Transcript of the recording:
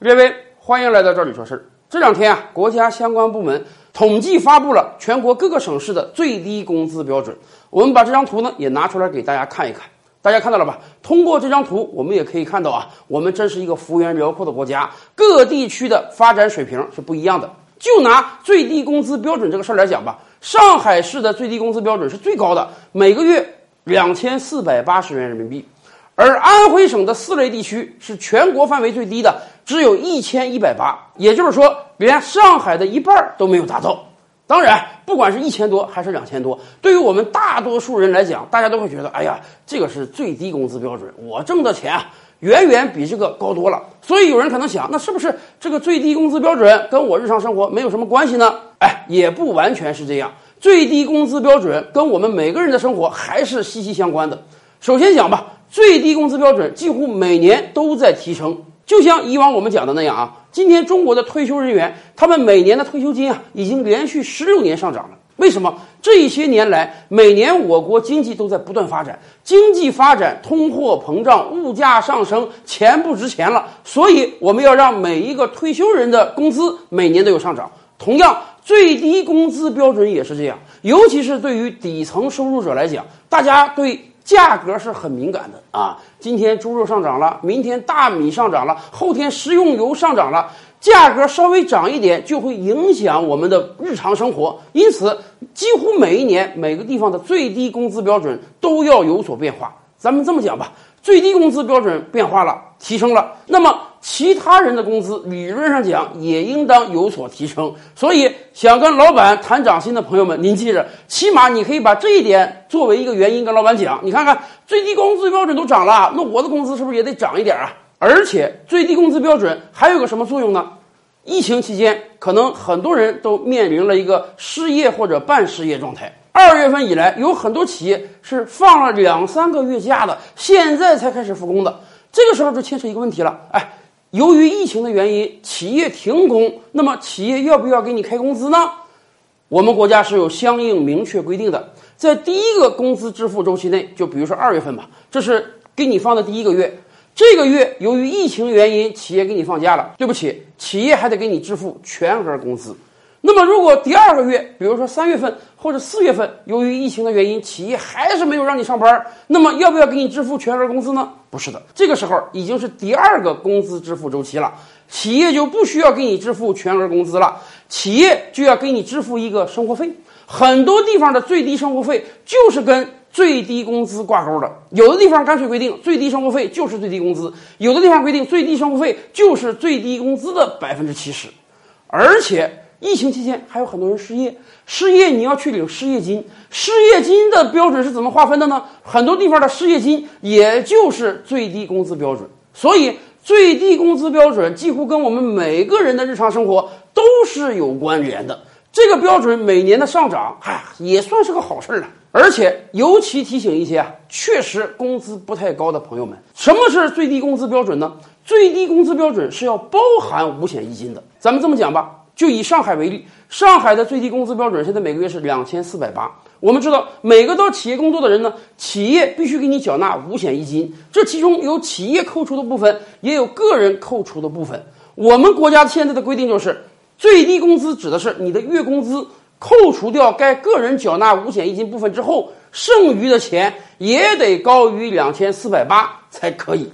各位，欢迎来到这里说事儿。这两天啊，国家相关部门统计发布了全国各个省市的最低工资标准。我们把这张图呢也拿出来给大家看一看。大家看到了吧？通过这张图，我们也可以看到啊，我们真是一个幅员辽阔的国家，各地区的发展水平是不一样的。就拿最低工资标准这个事儿来讲吧，上海市的最低工资标准是最高的，每个月两千四百八十元人民币。而安徽省的四类地区是全国范围最低的，只有一千一百八，也就是说，连上海的一半都没有达到。当然，不管是一千多还是两千多，对于我们大多数人来讲，大家都会觉得，哎呀，这个是最低工资标准，我挣的钱啊，远远比这个高多了。所以有人可能想，那是不是这个最低工资标准跟我日常生活没有什么关系呢？哎，也不完全是这样，最低工资标准跟我们每个人的生活还是息息相关的。首先讲吧。最低工资标准几乎每年都在提升，就像以往我们讲的那样啊。今天中国的退休人员，他们每年的退休金啊，已经连续十六年上涨了。为什么？这些年来，每年我国经济都在不断发展，经济发展，通货膨胀，物价上升，钱不值钱了，所以我们要让每一个退休人的工资每年都有上涨。同样，最低工资标准也是这样，尤其是对于底层收入者来讲，大家对。价格是很敏感的啊！今天猪肉上涨了，明天大米上涨了，后天食用油上涨了，价格稍微涨一点就会影响我们的日常生活。因此，几乎每一年每个地方的最低工资标准都要有所变化。咱们这么讲吧，最低工资标准变化了，提升了，那么。其他人的工资理论上讲也应当有所提升，所以想跟老板谈涨薪的朋友们，您记着，起码你可以把这一点作为一个原因跟老板讲。你看看最低工资标准都涨了，那我的工资是不是也得涨一点啊？而且最低工资标准还有个什么作用呢？疫情期间，可能很多人都面临了一个失业或者半失业状态。二月份以来，有很多企业是放了两三个月假的，现在才开始复工的。这个时候就牵扯一个问题了，哎。由于疫情的原因，企业停工，那么企业要不要给你开工资呢？我们国家是有相应明确规定的，在第一个工资支付周期内，就比如说二月份吧，这是给你放的第一个月，这个月由于疫情原因，企业给你放假了，对不起，企业还得给你支付全额工资。那么，如果第二个月，比如说三月份或者四月份，由于疫情的原因，企业还是没有让你上班，那么要不要给你支付全额工资呢？不是的，这个时候已经是第二个工资支付周期了，企业就不需要给你支付全额工资了，企业就要给你支付一个生活费。很多地方的最低生活费就是跟最低工资挂钩的，有的地方干脆规定最低生活费就是最低工资，有的地方规定最低生活费就是最低工资的百分之七十，而且。疫情期间还有很多人失业，失业你要去领失业金，失业金的标准是怎么划分的呢？很多地方的失业金也就是最低工资标准，所以最低工资标准几乎跟我们每个人的日常生活都是有关联的。这个标准每年的上涨，哎，也算是个好事儿了。而且尤其提醒一些啊，确实工资不太高的朋友们，什么是最低工资标准呢？最低工资标准是要包含五险一金的。咱们这么讲吧。就以上海为例，上海的最低工资标准现在每个月是两千四百八。我们知道，每个到企业工作的人呢，企业必须给你缴纳五险一金，这其中有企业扣除的部分，也有个人扣除的部分。我们国家现在的规定就是，最低工资指的是你的月工资扣除掉该个人缴纳五险一金部分之后，剩余的钱也得高于两千四百八才可以。